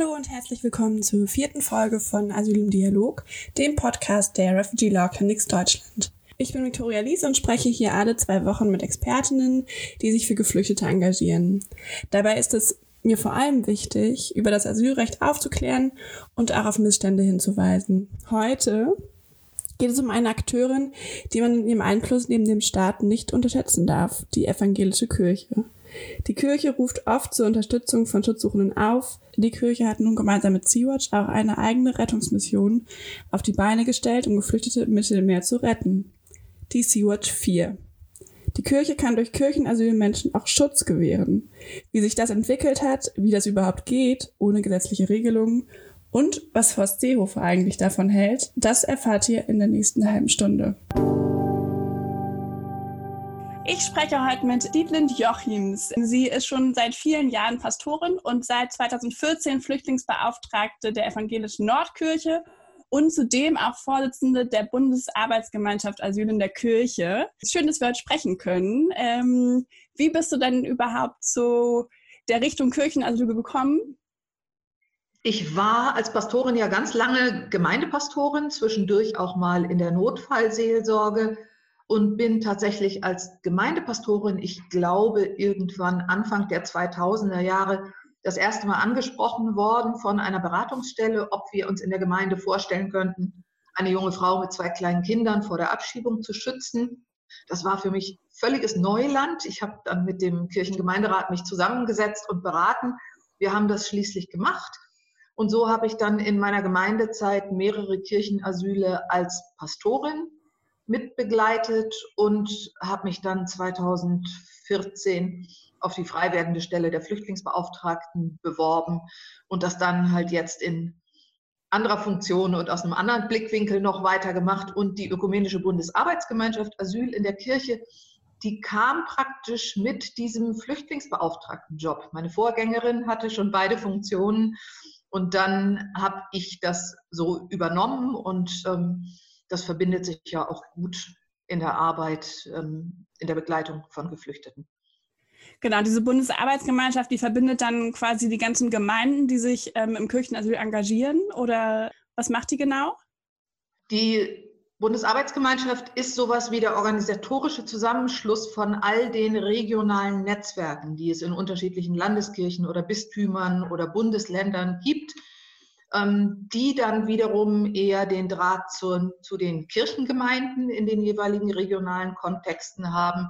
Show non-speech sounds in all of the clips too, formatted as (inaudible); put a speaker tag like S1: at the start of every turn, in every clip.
S1: Hallo und herzlich willkommen zur vierten Folge von Asyl im Dialog, dem Podcast der Refugee Law Clinics Deutschland. Ich bin Victoria Lies und spreche hier alle zwei Wochen mit Expertinnen, die sich für Geflüchtete engagieren. Dabei ist es mir vor allem wichtig, über das Asylrecht aufzuklären und auch auf Missstände hinzuweisen. Heute geht es um eine Akteurin, die man in ihrem Einfluss neben dem Staat nicht unterschätzen darf, die evangelische Kirche. Die Kirche ruft oft zur Unterstützung von Schutzsuchenden auf. Die Kirche hat nun gemeinsam mit Sea-Watch auch eine eigene Rettungsmission auf die Beine gestellt, um Geflüchtete im Mittelmeer zu retten. Die Sea-Watch 4. Die Kirche kann durch Kirchenasyl Menschen auch Schutz gewähren. Wie sich das entwickelt hat, wie das überhaupt geht, ohne gesetzliche Regelungen und was Horst Seehofer eigentlich davon hält, das erfahrt ihr in der nächsten halben Stunde. Ich spreche heute mit Dietlind Jochims. Sie ist schon seit vielen Jahren Pastorin und seit 2014 Flüchtlingsbeauftragte der Evangelischen Nordkirche und zudem auch Vorsitzende der Bundesarbeitsgemeinschaft Asyl in der Kirche. Schön, dass wir heute sprechen können. Ähm, wie bist du denn überhaupt zu der Richtung Kirchenasyl gekommen?
S2: Ich war als Pastorin ja ganz lange Gemeindepastorin, zwischendurch auch mal in der Notfallseelsorge und bin tatsächlich als Gemeindepastorin, ich glaube, irgendwann Anfang der 2000er Jahre das erste Mal angesprochen worden von einer Beratungsstelle, ob wir uns in der Gemeinde vorstellen könnten, eine junge Frau mit zwei kleinen Kindern vor der Abschiebung zu schützen. Das war für mich völliges Neuland. Ich habe dann mit dem Kirchengemeinderat mich zusammengesetzt und beraten. Wir haben das schließlich gemacht. Und so habe ich dann in meiner Gemeindezeit mehrere Kirchenasyle als Pastorin mitbegleitet und habe mich dann 2014 auf die frei werdende Stelle der Flüchtlingsbeauftragten beworben und das dann halt jetzt in anderer Funktion und aus einem anderen Blickwinkel noch weitergemacht. Und die Ökumenische Bundesarbeitsgemeinschaft Asyl in der Kirche, die kam praktisch mit diesem Flüchtlingsbeauftragtenjob. Meine Vorgängerin hatte schon beide Funktionen und dann habe ich das so übernommen und ähm, das verbindet sich ja auch gut in der Arbeit, ähm, in der Begleitung von Geflüchteten.
S1: Genau, diese Bundesarbeitsgemeinschaft, die verbindet dann quasi die ganzen Gemeinden, die sich ähm, im Kirchenasyl engagieren oder was macht die genau?
S2: Die Bundesarbeitsgemeinschaft ist sowas wie der organisatorische Zusammenschluss von all den regionalen Netzwerken, die es in unterschiedlichen Landeskirchen oder Bistümern oder Bundesländern gibt, die dann wiederum eher den Draht zu, zu den Kirchengemeinden in den jeweiligen regionalen Kontexten haben.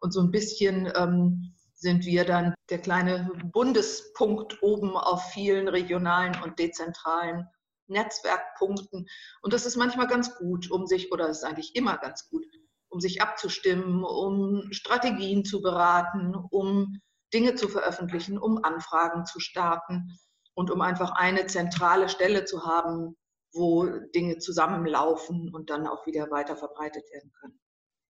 S2: Und so ein bisschen ähm, sind wir dann der kleine Bundespunkt oben auf vielen regionalen und dezentralen Netzwerkpunkten. Und das ist manchmal ganz gut, um sich, oder ist eigentlich immer ganz gut, um sich abzustimmen, um Strategien zu beraten, um Dinge zu veröffentlichen, um Anfragen zu starten und um einfach eine zentrale Stelle zu haben, wo Dinge zusammenlaufen und dann auch wieder weiter verbreitet werden können.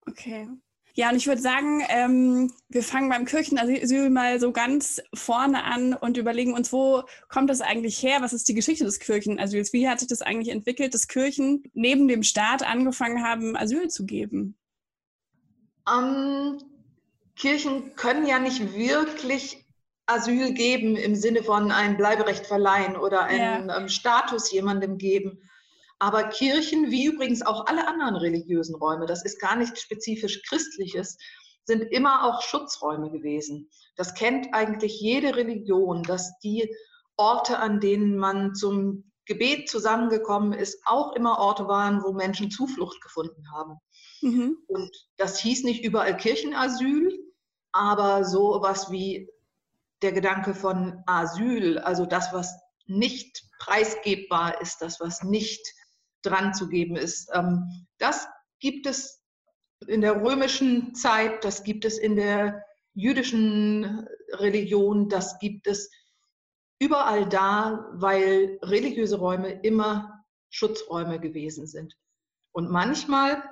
S1: Okay. Ja, und ich würde sagen, ähm, wir fangen beim Kirchenasyl mal so ganz vorne an und überlegen uns, wo kommt das eigentlich her? Was ist die Geschichte des Kirchenasyls? Wie hat sich das eigentlich entwickelt, dass Kirchen neben dem Staat angefangen haben, Asyl zu geben?
S2: Ähm, Kirchen können ja nicht wirklich Asyl geben im Sinne von ein Bleiberecht verleihen oder einen ja. Ähm, Status jemandem geben. Aber Kirchen, wie übrigens auch alle anderen religiösen Räume, das ist gar nicht spezifisch christliches, sind immer auch Schutzräume gewesen. Das kennt eigentlich jede Religion, dass die Orte, an denen man zum Gebet zusammengekommen ist, auch immer Orte waren, wo Menschen Zuflucht gefunden haben. Mhm. Und das hieß nicht überall Kirchenasyl, aber so was wie der Gedanke von Asyl, also das, was nicht preisgebbar ist, das, was nicht dran zu geben ist, ähm, das gibt es in der römischen Zeit, das gibt es in der jüdischen Religion, das gibt es überall da, weil religiöse Räume immer Schutzräume gewesen sind. Und manchmal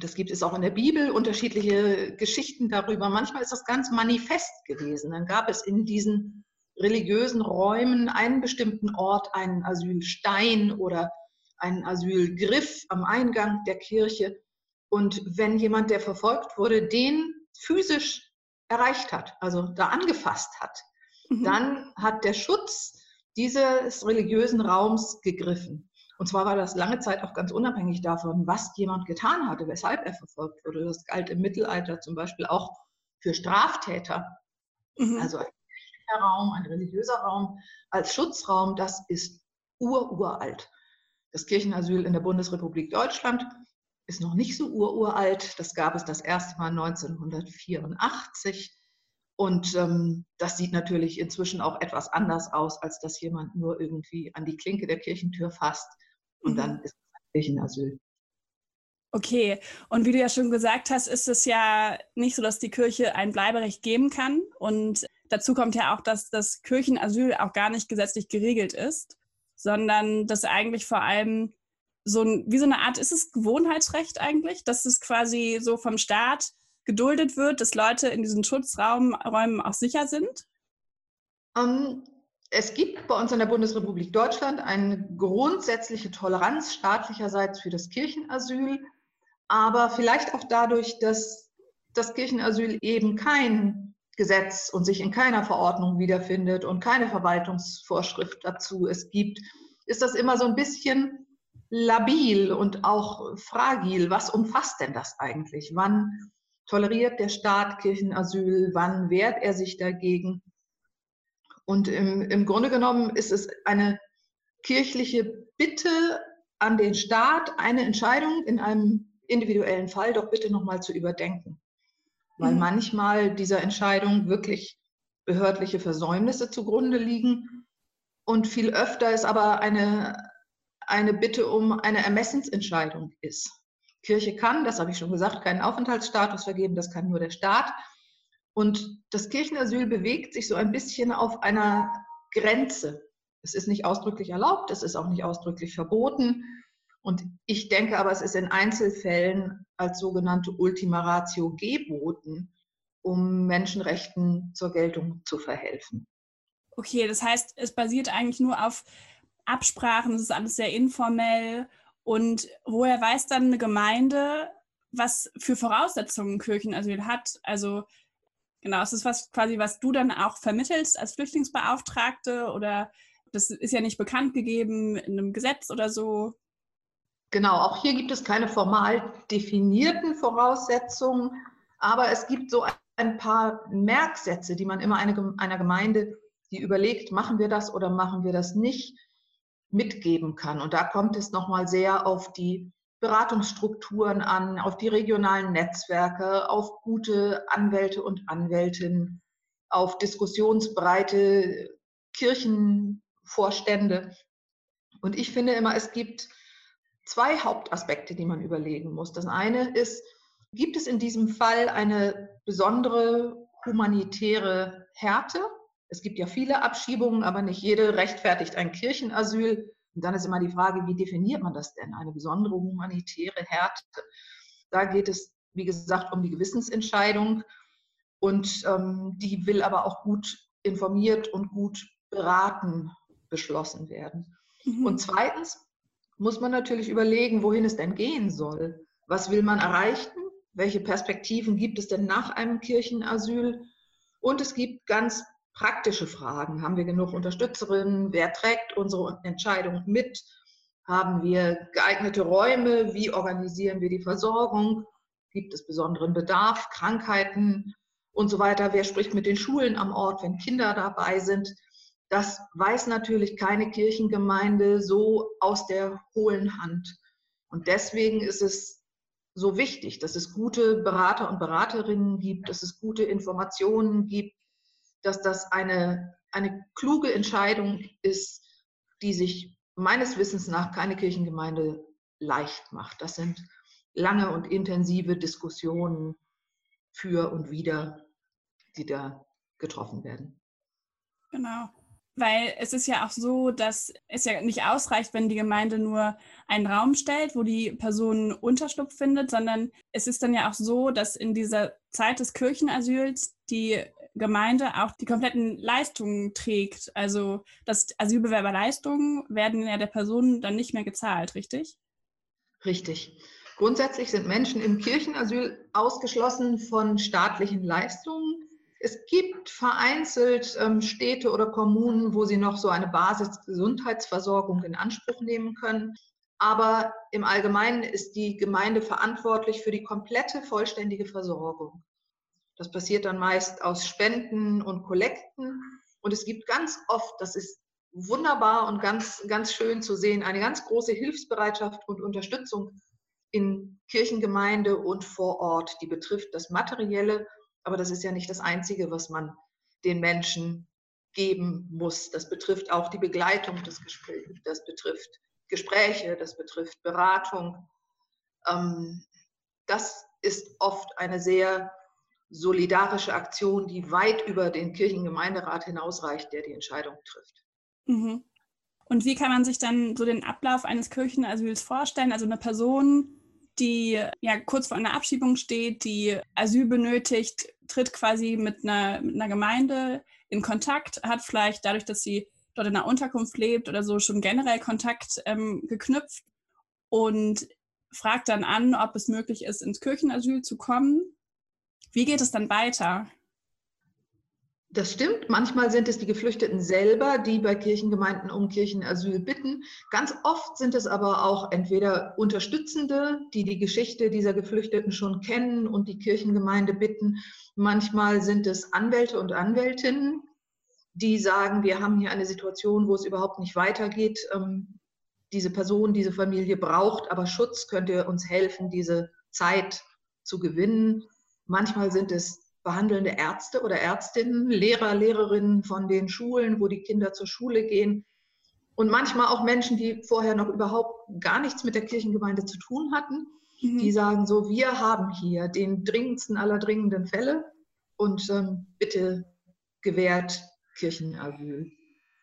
S2: das gibt es auch in der Bibel, unterschiedliche Geschichten darüber. Manchmal ist das ganz manifest gewesen. Dann gab es in diesen religiösen Räumen einen bestimmten Ort, einen Asylstein oder einen Asylgriff am Eingang der Kirche. Und wenn jemand, der verfolgt wurde, den physisch erreicht hat, also da angefasst hat, mhm. dann hat der Schutz dieses religiösen Raums gegriffen. Und zwar war das lange Zeit auch ganz unabhängig davon, was jemand getan hatte, weshalb er verfolgt wurde. Das galt im Mittelalter zum Beispiel auch für Straftäter. Mhm. Also ein kirchlicher Raum, ein religiöser Raum als Schutzraum, das ist ururalt. Das Kirchenasyl in der Bundesrepublik Deutschland ist noch nicht so ururalt. Das gab es das erste Mal 1984. Und ähm, das sieht natürlich inzwischen auch etwas anders aus, als dass jemand nur irgendwie an die Klinke der Kirchentür fasst und mhm. dann ist es ein Kirchenasyl.
S1: Okay, und wie du ja schon gesagt hast, ist es ja nicht so, dass die Kirche ein Bleiberecht geben kann. Und dazu kommt ja auch, dass das Kirchenasyl auch gar nicht gesetzlich geregelt ist, sondern dass eigentlich vor allem so ein, wie so eine Art, ist es Gewohnheitsrecht eigentlich, dass es quasi so vom Staat geduldet wird, dass Leute in diesen Schutzräumen auch sicher sind?
S2: Um, ähm, es gibt bei uns in der Bundesrepublik Deutschland eine grundsätzliche Toleranz staatlicherseits für das Kirchenasyl, aber vielleicht auch dadurch, dass das Kirchenasyl eben kein Gesetz und sich in keiner Verordnung wiederfindet und keine Verwaltungsvorschrift dazu es gibt, ist das immer so ein bisschen labil und auch fragil. Was umfasst denn das eigentlich? Wann toleriert der Staat Kirchenasyl? Wann wehrt er sich dagegen? Und im, im Grunde genommen ist es eine kirchliche Bitte an den Staat, eine Entscheidung in einem individuellen Fall doch bitte nochmal zu überdenken. Weil mhm. manchmal dieser Entscheidung wirklich behördliche Versäumnisse zugrunde liegen. Und viel öfter ist aber eine, eine Bitte um eine Ermessensentscheidung ist. Kirche kann, das habe ich schon gesagt, keinen Aufenthaltsstatus vergeben, das kann nur der Staat. Und das Kirchenasyl bewegt sich so ein bisschen auf einer Grenze. Es ist nicht ausdrücklich erlaubt, es ist auch nicht ausdrücklich verboten. Und ich denke aber, es ist in Einzelfällen als sogenannte Ultima Ratio geboten, um Menschenrechten zur Geltung zu verhelfen.
S1: Okay, das heißt, es basiert eigentlich nur auf Absprachen, es ist alles sehr informell. Und woher weiß dann eine Gemeinde, was für Voraussetzungen Kirchenasyl hat? Also Genau, es ist was quasi, was du dann auch vermittelst als Flüchtlingsbeauftragte oder das ist ja nicht bekannt gegeben in einem Gesetz oder so.
S2: Genau, auch hier gibt es keine formal definierten Voraussetzungen, aber es gibt so ein paar Merksätze, die man immer eine, einer Gemeinde, die überlegt, machen wir das oder machen wir das nicht, mitgeben kann. Und da kommt es nochmal sehr auf die Beratungsstrukturen an, auf die regionalen Netzwerke, auf gute Anwälte und Anwältinnen, auf diskussionsbreite Kirchenvorstände. Und ich finde immer, es gibt zwei Hauptaspekte, die man überlegen muss. Das eine ist, gibt es in diesem Fall eine besondere humanitäre Härte? Es gibt ja viele Abschiebungen, aber nicht jede rechtfertigt ein Kirchenasyl. Und dann ist immer die Frage, wie definiert man das denn? Eine besondere humanitäre Härte. Da geht es, wie gesagt, um die Gewissensentscheidung. Und ähm, die will aber auch gut informiert und gut beraten beschlossen werden. Mhm. Und zweitens muss man natürlich überlegen, wohin es denn gehen soll. Was will man erreichen? Welche Perspektiven gibt es denn nach einem Kirchenasyl? Und es gibt ganz praktische Fragen. Haben wir genug Unterstützerinnen? Wer trägt unsere Entscheidung mit? Haben wir geeignete Räume? Wie organisieren wir die Versorgung? Gibt es besonderen Bedarf, Krankheiten und so weiter? Wer spricht mit den Schulen am Ort, wenn Kinder dabei sind? Das weiß natürlich keine Kirchengemeinde so aus der hohlen Hand. Und deswegen ist es so wichtig, dass es gute Berater und Beraterinnen gibt, dass es gute Informationen gibt, dass das eine, eine kluge Entscheidung ist, die sich meines Wissens nach keine Kirchengemeinde leicht macht. Das sind lange und intensive Diskussionen für und wider, die da getroffen werden.
S1: Genau. Weil es ist ja auch so, dass es ja nicht ausreicht, wenn die Gemeinde nur einen Raum stellt, wo die Person Unterschlupf findet, sondern es ist dann ja auch so, dass in dieser Zeit des Kirchenasyls die Gemeinde auch die kompletten Leistungen trägt. Also das Asylbewerberleistungen werden ja der Person dann nicht mehr gezahlt, richtig?
S2: Richtig. Grundsätzlich sind Menschen im Kirchenasyl ausgeschlossen von staatlichen Leistungen. Es gibt vereinzelt ähm, Städte oder Kommunen, wo sie noch so eine Basisgesundheitsversorgung in Anspruch nehmen können. Aber im Allgemeinen ist die Gemeinde verantwortlich für die komplette vollständige Versorgung. Das passiert dann meist aus Spenden und Kollekten. Und es gibt ganz oft, das ist wunderbar und ganz, ganz schön zu sehen, eine ganz große Hilfsbereitschaft und Unterstützung in Kirchengemeinde und vor Ort. Die betrifft das Materielle, aber das ist ja nicht das Einzige, was man den Menschen geben muss. Das betrifft auch die Begleitung des Gesprächs, das betrifft Gespräche, das betrifft Beratung. Ähm, das ist oft eine sehr solidarische Aktion, die weit über den Kirchengemeinderat hinausreicht, der die Entscheidung trifft.
S1: Mhm. Und wie kann man sich dann so den Ablauf eines Kirchenasyls vorstellen? Also eine Person, die ja kurz vor einer Abschiebung steht, die Asyl benötigt, tritt quasi mit einer, mit einer Gemeinde in Kontakt, hat vielleicht dadurch, dass sie dort in einer Unterkunft lebt oder so, schon generell Kontakt ähm, geknüpft und fragt dann an, ob es möglich ist, ins Kirchenasyl zu kommen. Wie geht es dann weiter?
S2: Das stimmt. Manchmal sind es die Geflüchteten selber, die bei Kirchengemeinden um Kirchenasyl bitten. Ganz oft sind es aber auch entweder Unterstützende, die die Geschichte dieser Geflüchteten schon kennen und die Kirchengemeinde bitten. Manchmal sind es Anwälte und Anwältinnen, die sagen, wir haben hier eine Situation, wo es überhaupt nicht weitergeht. Ähm, diese Person, diese Familie braucht aber Schutz, könnt ihr uns helfen, diese Zeit zu gewinnen. Manchmal sind es behandelnde Ärzte oder Ärztinnen, Lehrer, Lehrerinnen von den Schulen, wo die Kinder zur Schule gehen. Und manchmal auch Menschen, die vorher noch überhaupt gar nichts mit der Kirchengemeinde zu tun hatten, mhm. die sagen so, wir haben hier den dringendsten aller dringenden Fälle und ähm, bitte gewährt Kirchenasyl.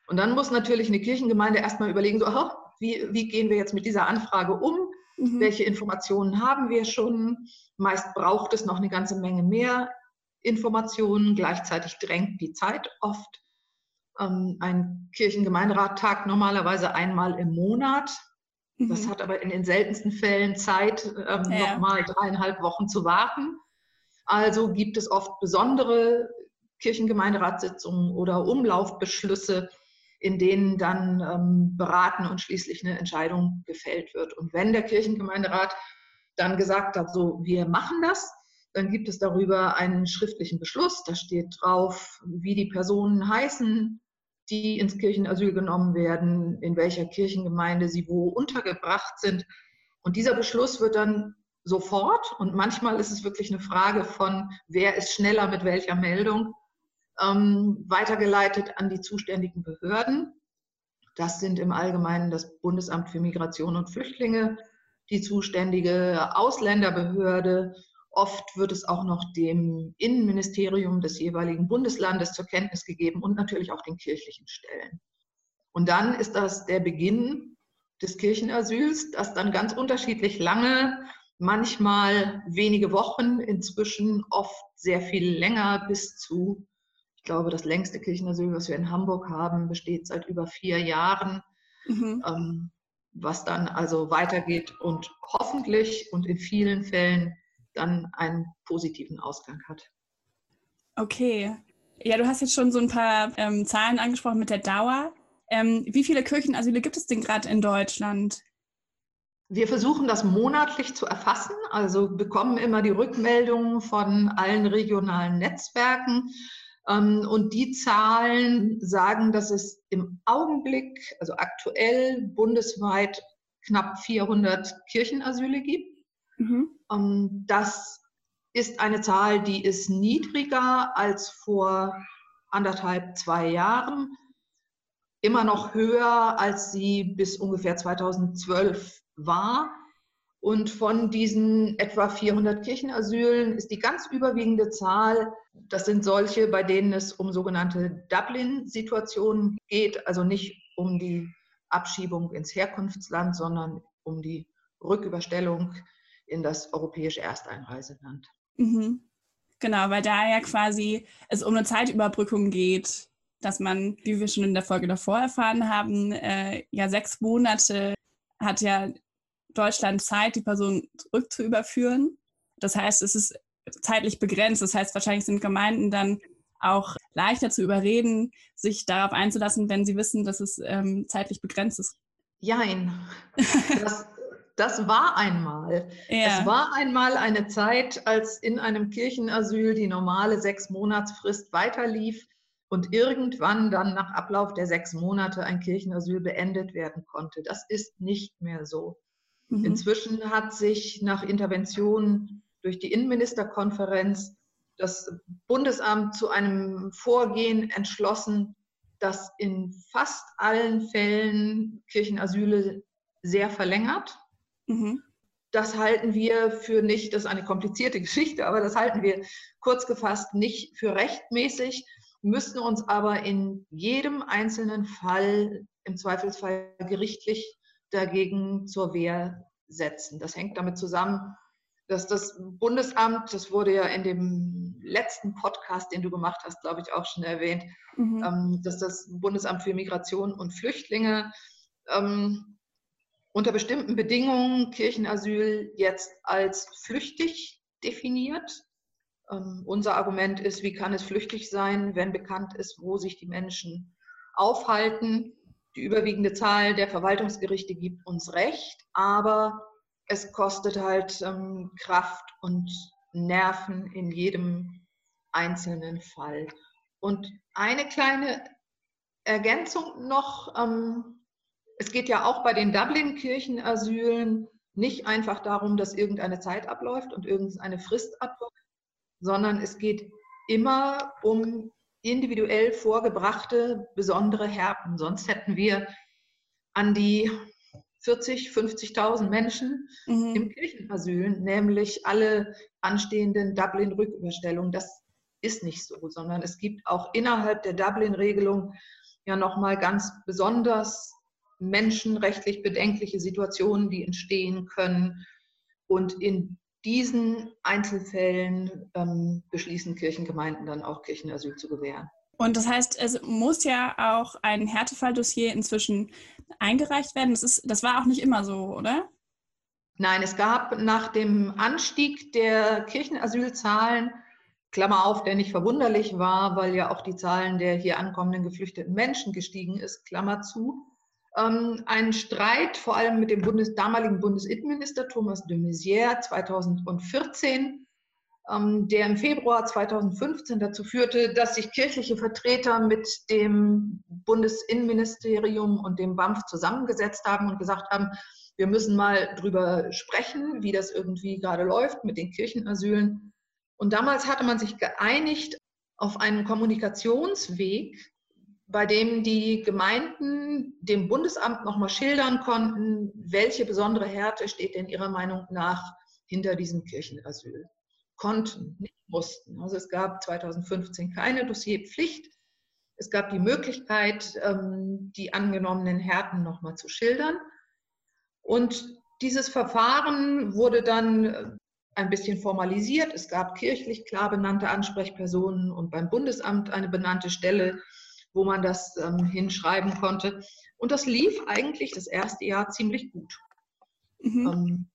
S2: Und dann muss natürlich eine Kirchengemeinde erstmal überlegen, so, aha, wie, wie gehen wir jetzt mit dieser Anfrage um? Mhm. Welche Informationen haben wir schon? Meist braucht es noch eine ganze Menge mehr Informationen. Gleichzeitig drängt die Zeit oft. Ähm, ein Kirchengemeinderat tagt normalerweise einmal im Monat. Mhm. Das hat aber in den seltensten Fällen Zeit, ähm, ja. nochmal dreieinhalb Wochen zu warten. Also gibt es oft besondere Kirchengemeinderatssitzungen oder Umlaufbeschlüsse, in denen dann ähm, beraten und schließlich eine Entscheidung gefällt wird. Und wenn der Kirchengemeinderat dann gesagt hat, so, wir machen das, dann gibt es darüber einen schriftlichen Beschluss. Da steht drauf, wie die Personen heißen, die ins Kirchenasyl genommen werden, in welcher Kirchengemeinde sie wo untergebracht sind. Und dieser Beschluss wird dann sofort, und manchmal ist es wirklich eine Frage von, wer ist schneller mit welcher Meldung, ähm, weitergeleitet an die zuständigen Behörden. Das sind im Allgemeinen das Bundesamt für Migration und Flüchtlinge, die zuständige Ausländerbehörde Oft wird es auch noch dem Innenministerium des jeweiligen Bundeslandes zur Kenntnis gegeben und natürlich auch den kirchlichen Stellen. Und dann ist das der Beginn des Kirchenasyls, das dann ganz unterschiedlich lange, manchmal wenige Wochen, inzwischen oft sehr viel länger bis zu, ich glaube, das längste Kirchenasyl, was wir in Hamburg haben, besteht seit über vier Jahren. Mhm. Ähm, was dann also weitergeht und hoffentlich und in vielen Fällen dann einen positiven Ausgang hat.
S1: Okay. Ja, du hast jetzt schon so ein paar ähm, Zahlen angesprochen mit der Dauer. Ähm, wie viele Kirchenasyle gibt es denn gerade in Deutschland?
S2: Wir versuchen das monatlich zu erfassen, also bekommen immer die Rückmeldungen von allen regionalen Netzwerken. Ähm, und die Zahlen sagen, dass es im Augenblick, also aktuell bundesweit knapp 400 Kirchenasyle gibt. Mhm. Ähm, das ist eine Zahl, die ist niedriger als vor anderthalb, zwei Jahren, immer noch höher, als sie bis ungefähr 2012 war. Und von diesen etwa 400 Kirchenasylen ist die ganz überwiegende Zahl, das sind solche, bei denen es um sogenannte Dublin-Situationen geht, also nicht um die Abschiebung ins Herkunftsland, sondern um die Rücküberstellung in das europäische Ersteinreiseland.
S1: Mhm. Genau, weil da ja quasi es um eine Zeitüberbrückung geht, dass man, wie wir schon in der Folge davor erfahren haben, äh, ja sechs Monate hat ja Deutschland Zeit, die Person zurückzuüberführen. Das heißt, es ist zeitlich begrenzt. Das heißt, wahrscheinlich sind Gemeinden dann auch leichter zu überreden, sich darauf einzulassen, wenn sie wissen, dass es ähm, zeitlich begrenzt ist?
S2: Jein. (laughs) Das, das war einmal. Ja. Es war einmal eine Zeit, als in einem Kirchenasyl die normale sechs Monatsfrist weiterlief und irgendwann dann nach Ablauf der sechs Monate ein Kirchenasyl beendet werden konnte. Das ist nicht mehr so. Mhm. Inzwischen hat sich nach Intervention durch die Innenministerkonferenz das Bundesamt zu einem Vorgehen entschlossen, das in fast allen Fällen Kirchenasyle sehr verlängert. Mhm. Das halten wir für nicht, das ist eine komplizierte (laughs) Geschichte, aber das halten wir kurz gefasst nicht für rechtmäßig, müssten uns aber in jedem einzelnen Fall im Zweifelsfall gerichtlich dagegen zur Wehr setzen. Das hängt damit zusammen, dass das Bundesamt, das wurde ja in dem letzten Podcast, den du gemacht hast, glaube ich, auch schon erwähnt, mhm. ähm, dass das Bundesamt für Migration und Flüchtlinge ähm, unter bestimmten Bedingungen Kirchenasyl jetzt als flüchtig definiert. Ähm, unser Argument ist, wie kann es flüchtig sein, wenn bekannt ist, wo sich die Menschen aufhalten. Die überwiegende Zahl der Verwaltungsgerichte gibt uns recht, aber es kostet halt ähm, Kraft und Nerven in jedem einzelnen Fall. Und eine kleine Ergänzung noch, ähm, es geht ja auch bei den Dublin-Kirchenasylen nicht einfach darum, dass irgendeine Zeit abläuft und irgendeine Frist abläuft, sondern es geht immer um individuell vorgebrachte besondere Härten. Sonst hätten wir an die 40, 50.000 Menschen mhm. im Kirchenasyl, nämlich alle anstehenden Dublin-Rücküberstellungen. Das ist nicht so, sondern es gibt auch innerhalb der Dublin-Regelung ja nochmal ganz besonders menschenrechtlich bedenkliche Situationen, die entstehen können. Und in diesen Einzelfällen ähm, beschließen Kirchengemeinden dann auch Kirchenasyl zu gewähren.
S1: Und das heißt, es muss ja auch ein Härtefalldossier inzwischen eingereicht werden. Das, ist, das war auch nicht immer so, oder?
S2: Nein, es gab nach dem Anstieg der Kirchenasylzahlen, Klammer auf, der nicht verwunderlich war, weil ja auch die Zahlen der hier ankommenden geflüchteten Menschen gestiegen ist, Klammer zu, ähm, einen Streit vor allem mit dem Bundes, damaligen Bundesinnenminister Thomas de Maizière 2014 ähm, der im Februar 2015 dazu führte, dass sich kirchliche Vertreter mit dem Bundesinnenministerium und dem BAMF zusammengesetzt haben und gesagt haben, wir müssen mal drüber sprechen, wie das irgendwie gerade läuft mit den Kirchenasylen. Und damals hatte man sich geeinigt auf einen Kommunikationsweg, bei dem die Gemeinden dem Bundesamt nochmal schildern konnten, welche besondere Härte steht denn ihrer Meinung nach hinter diesem Kirchenasyl konnten, nicht mussten. Also es gab 2015 keine Dossierpflicht. Es gab die Möglichkeit, ähm, die angenommenen Härten nochmal zu schildern. Und dieses Verfahren wurde dann äh, ein bisschen formalisiert. Es gab kirchlich klar benannte Ansprechpersonen und beim Bundesamt eine benannte Stelle, wo man das ähm, hinschreiben konnte. Und das lief eigentlich das erste Jahr ziemlich gut. Mhm. Ähm,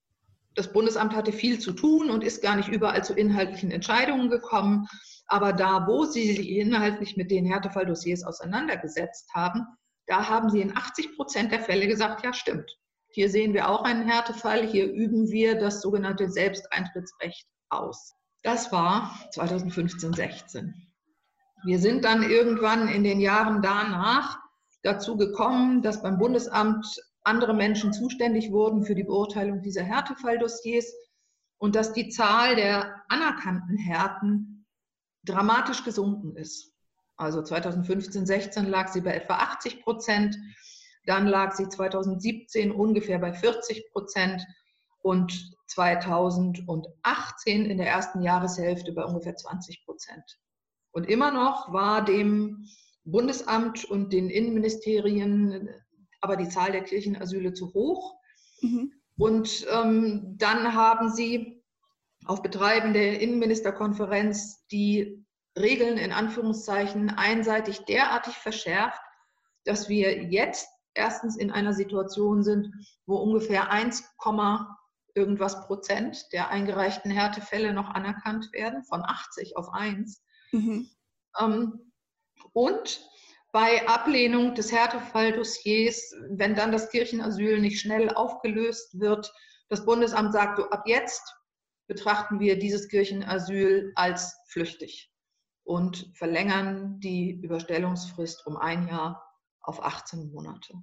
S2: das Bundesamt hatte viel zu tun und ist gar nicht überall zu inhaltlichen Entscheidungen gekommen. Aber da, wo sie sich inhaltlich mit den Härtefalldossiers auseinandergesetzt haben, da haben sie in 80 Prozent der Fälle gesagt, ja stimmt. Hier sehen wir auch einen Härtefall, hier üben wir das sogenannte Selbsteintrittsrecht aus. Das war 2015, 16. Wir sind dann irgendwann in den Jahren danach dazu gekommen, dass beim Bundesamt andere Menschen zuständig wurden für die Beurteilung dieser Härtefalldossiers und dass die Zahl der anerkannten Härten dramatisch gesunken ist. Also 2015, 16 lag sie bei etwa 80 Prozent, dann lag sie 2017 ungefähr bei 40 Prozent und 2018 in der ersten Jahreshälfte bei ungefähr 20 Prozent. Und immer noch war dem Bundesamt und den Innenministerien aber die Zahl der Kirchenasyle zu hoch. Mhm. Und ähm, dann haben sie auf Betreiben der Innenministerkonferenz die Regeln in Anführungszeichen einseitig derartig verschärft, dass wir jetzt erstens in einer Situation sind, wo ungefähr 1, irgendwas Prozent der eingereichten Härtefälle noch anerkannt werden, von 80 auf 1. Mhm. Ähm, und bei Ablehnung des Härtefalldossiers, wenn dann das Kirchenasyl nicht schnell aufgelöst wird, das Bundesamt sagt, so, ab jetzt betrachten wir dieses Kirchenasyl als flüchtig und verlängern die Überstellungsfrist um ein Jahr auf 18 Monate.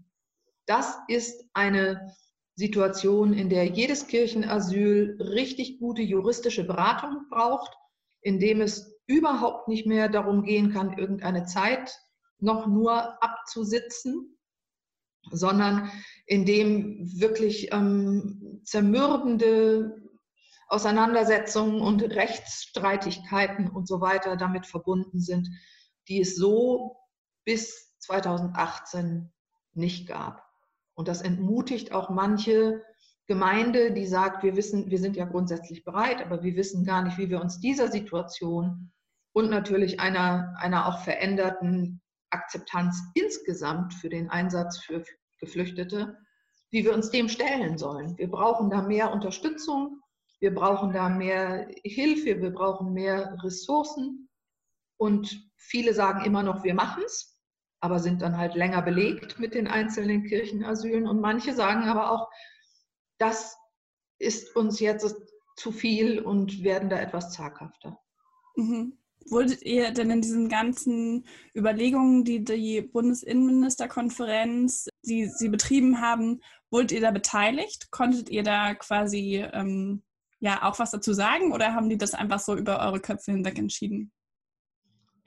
S2: Das ist eine Situation, in der jedes Kirchenasyl richtig gute juristische Beratung braucht, in dem es überhaupt nicht mehr darum gehen kann, irgendeine Zeit noch nur abzusitzen, sondern in dem wirklich ähm, zermürbende Auseinandersetzungen und Rechtsstreitigkeiten und so weiter damit verbunden sind, die es so bis 2018 nicht gab. Und das entmutigt auch manche Gemeinde, die sagt, wir wissen, wir sind ja grundsätzlich bereit, aber wir wissen gar nicht, wie wir uns dieser Situation und natürlich einer, einer auch veränderten Akzeptanz insgesamt für den Einsatz für Geflüchtete, wie wir uns dem stellen sollen. Wir brauchen da mehr Unterstützung, wir brauchen da mehr Hilfe, wir brauchen mehr Ressourcen. Und viele sagen immer noch, wir machen es, aber sind dann halt länger belegt mit den einzelnen Kirchenasylen. Und manche sagen aber auch, das ist uns jetzt zu viel und werden da etwas zaghafter.
S1: Mhm. Wurdet ihr denn in diesen ganzen Überlegungen, die die Bundesinnenministerkonferenz, die sie betrieben haben, wurdet ihr da beteiligt? Konntet ihr da quasi ähm, ja auch was dazu sagen oder haben die das einfach so über eure Köpfe hinweg entschieden?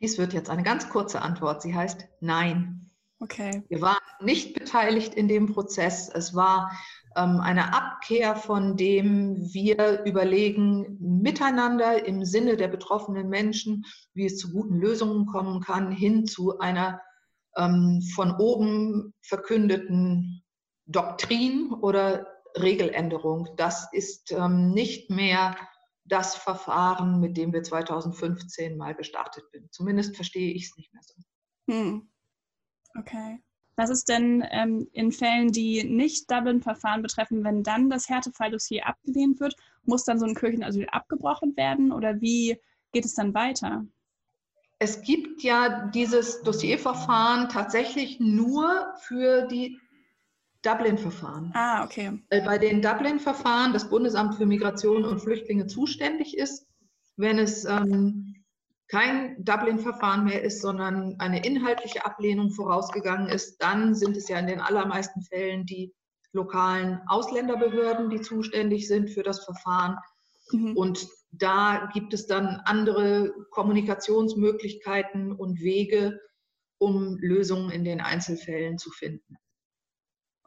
S2: Dies wird jetzt eine ganz kurze Antwort. Sie heißt Nein.
S1: Okay.
S2: Wir waren nicht beteiligt in dem Prozess. Es war eine Abkehr von dem wir überlegen miteinander im Sinne der betroffenen Menschen, wie es zu guten Lösungen kommen kann, hin zu einer ähm, von oben verkündeten Doktrin oder Regeländerung. Das ist ähm, nicht mehr das Verfahren, mit dem wir 2015 mal gestartet sind. Zumindest verstehe ich es nicht mehr so. Hm.
S1: Okay. Was ist denn ähm, in Fällen, die nicht Dublin-Verfahren betreffen, wenn dann das Härtefalldossier abgelehnt wird, muss dann so ein Kirchenasyl abgebrochen werden oder wie geht es dann weiter?
S2: Es gibt ja dieses Dossierverfahren tatsächlich nur für die Dublin-Verfahren.
S1: Ah, okay.
S2: Bei den Dublin-Verfahren das Bundesamt für Migration und Flüchtlinge zuständig ist, wenn es ähm, kein Dublin-Verfahren mehr ist, sondern eine inhaltliche Ablehnung vorausgegangen ist, dann sind es ja in den allermeisten Fällen die lokalen Ausländerbehörden, die zuständig sind für das Verfahren. Mhm. Und da gibt es dann andere Kommunikationsmöglichkeiten und Wege, um Lösungen in den Einzelfällen zu finden.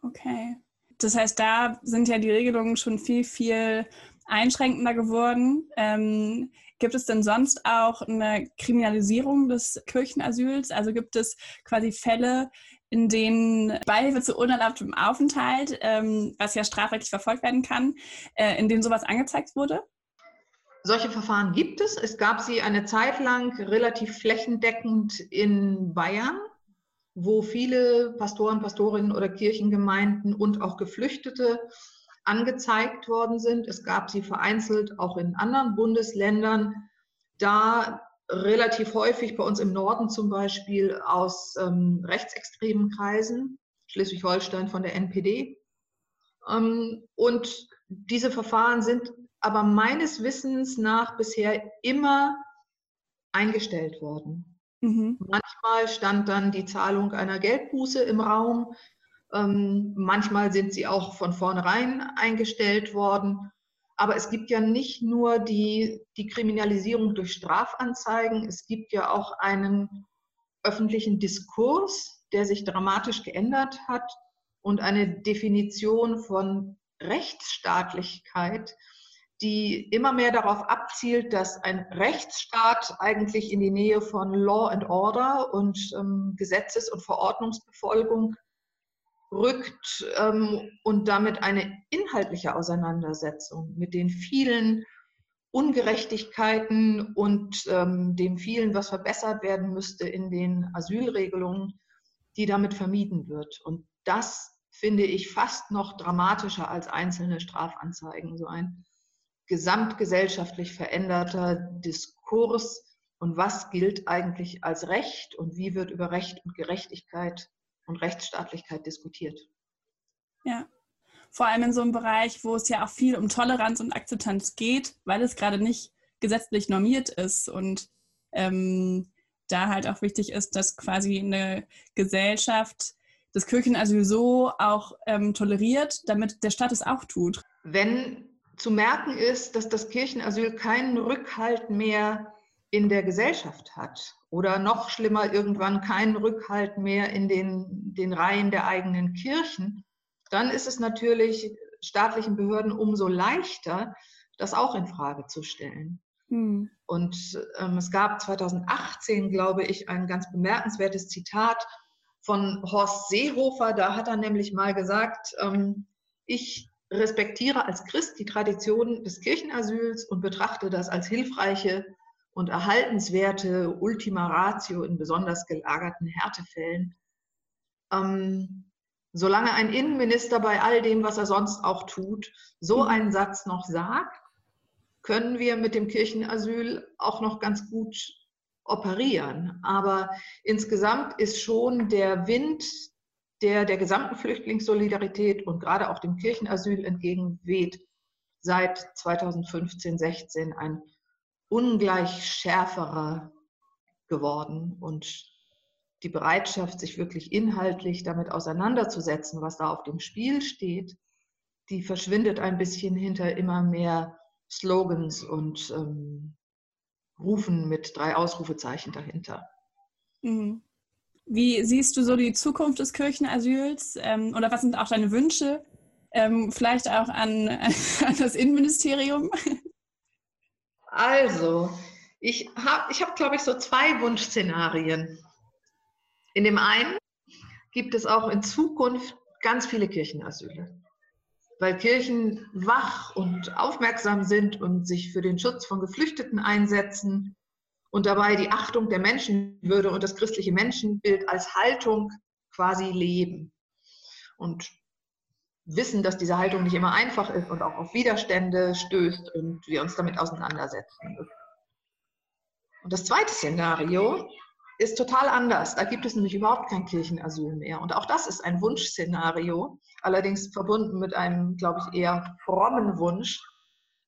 S1: Okay. Das heißt, da sind ja die Regelungen schon viel, viel einschränkender geworden. Ähm, gibt es denn sonst auch eine Kriminalisierung des Kirchenasyls? Also gibt es quasi Fälle, in denen Beihilfe zu unerlaubtem Aufenthalt, ähm, was ja strafrechtlich verfolgt werden kann, äh, in denen sowas angezeigt wurde?
S2: Solche Verfahren gibt es. Es gab sie eine Zeit lang relativ flächendeckend in Bayern wo viele Pastoren, Pastorinnen oder Kirchengemeinden und auch Geflüchtete angezeigt worden sind. Es gab sie vereinzelt auch in anderen Bundesländern, da relativ häufig bei uns im Norden zum Beispiel aus ähm, rechtsextremen Kreisen, Schleswig-Holstein von der NPD. Ähm, und diese Verfahren sind aber meines Wissens nach bisher immer eingestellt worden. Mhm. Manchmal stand dann die Zahlung einer Geldbuße im Raum. Ähm, manchmal sind sie auch von vornherein eingestellt worden. Aber es gibt ja nicht nur die, die Kriminalisierung durch Strafanzeigen, es gibt ja auch einen öffentlichen Diskurs, der sich dramatisch geändert hat und eine Definition von Rechtsstaatlichkeit, die immer mehr darauf abzielt, dass ein Rechtsstaat eigentlich in die Nähe von Law and Order und ähm, Gesetzes- und Verordnungsbefolgung rückt ähm, und damit eine inhaltliche Auseinandersetzung mit den vielen Ungerechtigkeiten und ähm, dem vielen, was verbessert werden müsste in den Asylregelungen, die damit vermieden wird. Und das finde ich fast noch dramatischer als einzelne Strafanzeigen. So ein gesamtgesellschaftlich veränderter Diskurs, und was gilt eigentlich als Recht und wie wird über Recht und Gerechtigkeit und Rechtsstaatlichkeit diskutiert.
S1: Ja, vor allem in so einem Bereich, wo es ja auch viel um Toleranz und Akzeptanz geht, weil es gerade nicht gesetzlich normiert ist und ähm, da halt auch wichtig ist, dass quasi eine Gesellschaft das Kirchenasyl so auch ähm, toleriert, damit der Staat es auch tut.
S2: Wenn zu merken ist, dass das Kirchenasyl keinen Rückhalt mehr in der Gesellschaft hat oder noch schlimmer irgendwann keinen Rückhalt mehr in den, den Reihen der eigenen Kirchen, dann ist es natürlich staatlichen Behörden umso leichter, das auch in Frage zu stellen. Hm. Und ähm, es gab 2018, glaube ich, ein ganz bemerkenswertes Zitat von Horst Seehofer. Da hat er nämlich mal gesagt, ähm, ich respektiere als Christ die Tradition des Kirchenasyls und betrachte das als hilfreiche und erhaltenswerte Ultima Ratio in besonders gelagerten Härtefällen. Ähm, solange ein Innenminister bei all dem, was er sonst auch tut, so mhm. einen Satz noch sagt, können wir mit dem Kirchenasyl auch noch ganz gut operieren. Aber insgesamt ist schon der Wind, der der gesamten Flüchtlingssolidarität und gerade auch dem Kirchenasyl entgegenweht, seit 2015, 16 ein ungleich schärferer geworden. Und die Bereitschaft, sich wirklich inhaltlich damit auseinanderzusetzen, was da auf dem Spiel steht, die verschwindet ein bisschen hinter immer mehr Slogans und ähm, Rufen mit drei Ausrufezeichen dahinter.
S1: Mhm. Wie siehst du so die Zukunft des Kirchenasyls ähm, oder was sind auch deine Wünsche? Ähm, vielleicht auch an, (laughs) an, das Innenministerium?
S2: Also, ich habe, ich hab, glaube ich, so zwei Wunschszenarien. In dem einen gibt es auch in Zukunft ganz viele Kirchenasyle weil Kirchen wach und aufmerksam sind und sich für den Schutz von Geflüchteten einsetzen und dabei die Achtung der Menschenwürde und das christliche Menschenbild als Haltung quasi leben. Und wissen, dass diese Haltung nicht immer einfach ist und auch auf Widerstände stößt und wir uns damit auseinandersetzen. Und das zweite Szenario ist total anders. Da gibt es nämlich überhaupt kein Kirchenasyl mehr. Und auch das ist ein Wunschszenario, allerdings verbunden mit einem, glaube ich, eher frommen Wunsch.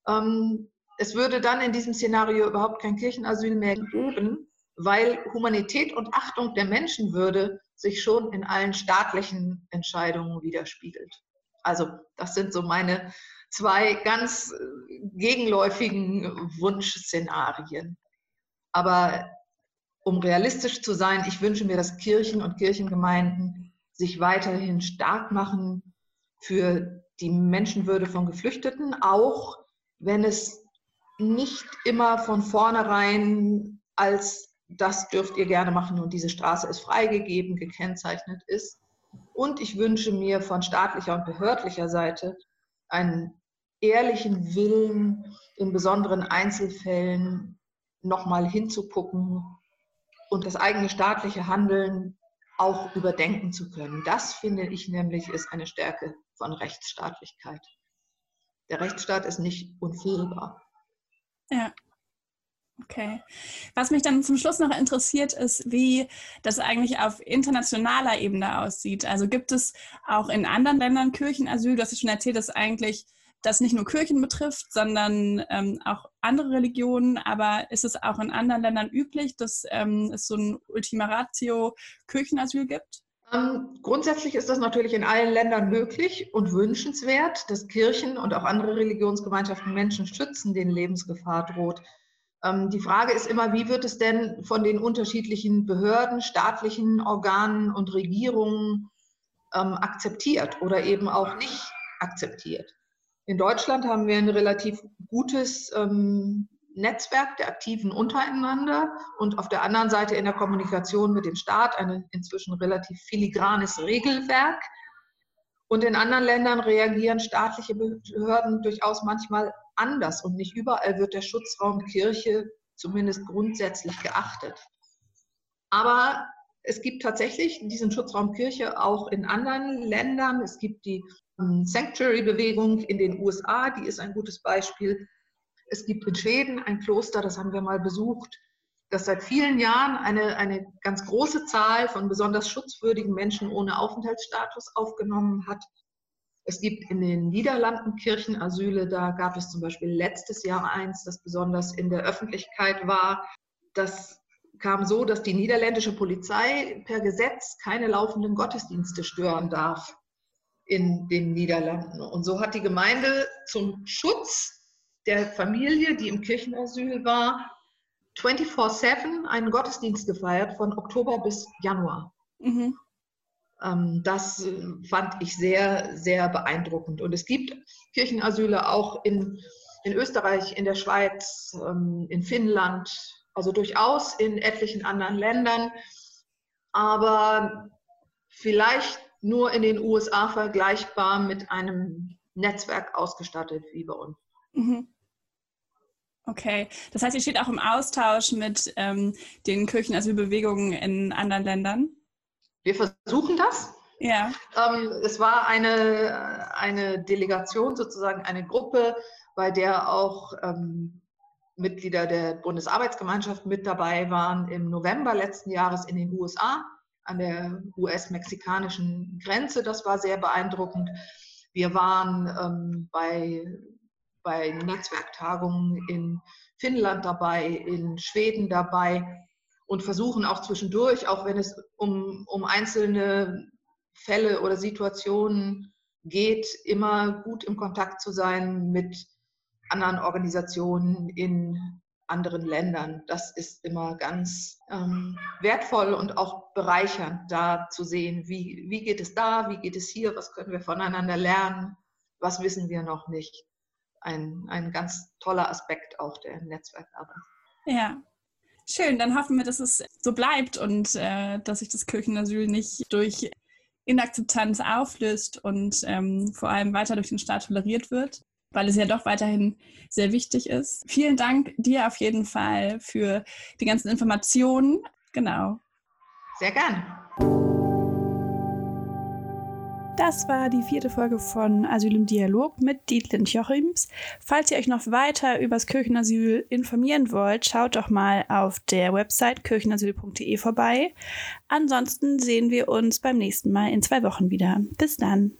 S2: Ähm, es würde dann in diesem Szenario überhaupt kein Kirchenasyl mehr geben, weil Humanität und Achtung der Menschenwürde sich schon in allen staatlichen Entscheidungen widerspiegelt. Also das sind so meine zwei ganz äh, gegenläufigen Wunschszenarien. Aber um realistisch zu sein, ich wünsche mir, dass Kirchen und Kirchengemeinden sich weiterhin stark machen für die Menschenwürde von Geflüchteten, auch wenn es nicht immer von vornherein als das dürft ihr gerne machen und diese Straße ist freigegeben, gekennzeichnet ist. Und ich wünsche mir von staatlicher und behördlicher Seite einen ehrlichen Willen, in besonderen Einzelfällen nochmal hinzugucken und das eigene staatliche Handeln auch überdenken zu können. Das finde ich nämlich ist eine Stärke von Rechtsstaatlichkeit. Der Rechtsstaat ist nicht unfehlbar.
S1: Ja. Okay. Was mich dann zum Schluss noch interessiert, ist, wie das eigentlich auf internationaler Ebene aussieht. Also gibt es auch in anderen Ländern Kirchenasyl? Du hast ja schon erzählt, dass eigentlich das nicht nur Kirchen betrifft, sondern ähm, auch andere Religionen. Aber ist es auch in anderen Ländern üblich, dass ähm, es so ein Ultima Ratio Kirchenasyl gibt?
S2: Ähm, grundsätzlich ist das natürlich in allen Ländern möglich und wünschenswert, dass Kirchen und auch andere Religionsgemeinschaften Menschen schützen, denen Lebensgefahr droht. Ähm, die Frage ist immer, wie wird es denn von den unterschiedlichen Behörden, staatlichen Organen und Regierungen ähm, akzeptiert oder eben auch nicht akzeptiert? In Deutschland haben wir ein relativ gutes ähm, Netzwerk der Aktiven untereinander und auf der anderen Seite in der Kommunikation mit dem Staat ein inzwischen relativ filigranes Regelwerk. Und in anderen Ländern reagieren staatliche Behörden durchaus manchmal anders und nicht überall wird der Schutzraum Kirche zumindest grundsätzlich geachtet. Aber es gibt tatsächlich diesen Schutzraum Kirche auch in anderen Ländern. Es gibt die Sanctuary-Bewegung in den USA, die ist ein gutes Beispiel. Es gibt in Schweden ein Kloster, das haben wir mal besucht, dass seit vielen Jahren eine, eine ganz große Zahl von besonders schutzwürdigen Menschen ohne Aufenthaltsstatus aufgenommen hat. Es gibt in den Niederlanden Kirchenasyle, da gab es zum Beispiel letztes Jahr eins, das besonders in der Öffentlichkeit war. Das kam so, dass die niederländische Polizei per Gesetz keine laufenden Gottesdienste stören darf in den Niederlanden. Und so hat die Gemeinde zum Schutz der Familie, die im Kirchenasyl war, 24-7 einen Gottesdienst gefeiert von Oktober bis Januar. Mhm. Ähm, das äh, fand ich sehr, sehr beeindruckend. Und es gibt Kirchenasyle auch in, in Österreich, in der Schweiz, ähm, in Finnland, also durchaus in etlichen anderen Ländern, aber vielleicht nur in den USA vergleichbar mit einem Netzwerk ausgestattet wie bei uns. Mhm.
S1: Okay, das heißt, ihr steht auch im Austausch mit ähm, den Kirchenasylbewegungen in anderen Ländern?
S2: Wir versuchen das. Ja. Ähm, es war eine, eine Delegation, sozusagen eine Gruppe, bei der auch ähm, Mitglieder der Bundesarbeitsgemeinschaft mit dabei waren im November letzten Jahres in den USA an der US-mexikanischen Grenze. Das war sehr beeindruckend. Wir waren ähm, bei, bei Netzwerktagungen in Finnland dabei, in Schweden dabei und versuchen auch zwischendurch, auch wenn es um, um einzelne Fälle oder Situationen geht, immer gut im Kontakt zu sein mit anderen Organisationen in anderen Ländern. Das ist immer ganz ähm, wertvoll und auch bereichernd, da zu sehen, wie, wie geht es da, wie geht es hier, was können wir voneinander lernen, was wissen wir noch nicht. Ein, ein ganz toller Aspekt auch der Netzwerkarbeit.
S1: Ja, schön. Dann hoffen wir, dass es so bleibt und äh, dass sich das Kirchenasyl nicht durch Inakzeptanz auflöst und ähm, vor allem weiter durch den Staat toleriert wird weil es ja doch weiterhin sehr wichtig ist. Vielen Dank dir auf jeden Fall für die ganzen Informationen. Genau.
S2: Sehr gern.
S1: Das war die vierte Folge von Asyl im Dialog mit Dietlin Jochims. Falls ihr euch noch weiter über das Kirchenasyl informieren wollt, schaut doch mal auf der Website kirchenasyl.de vorbei. Ansonsten sehen wir uns beim nächsten Mal in zwei Wochen wieder. Bis dann.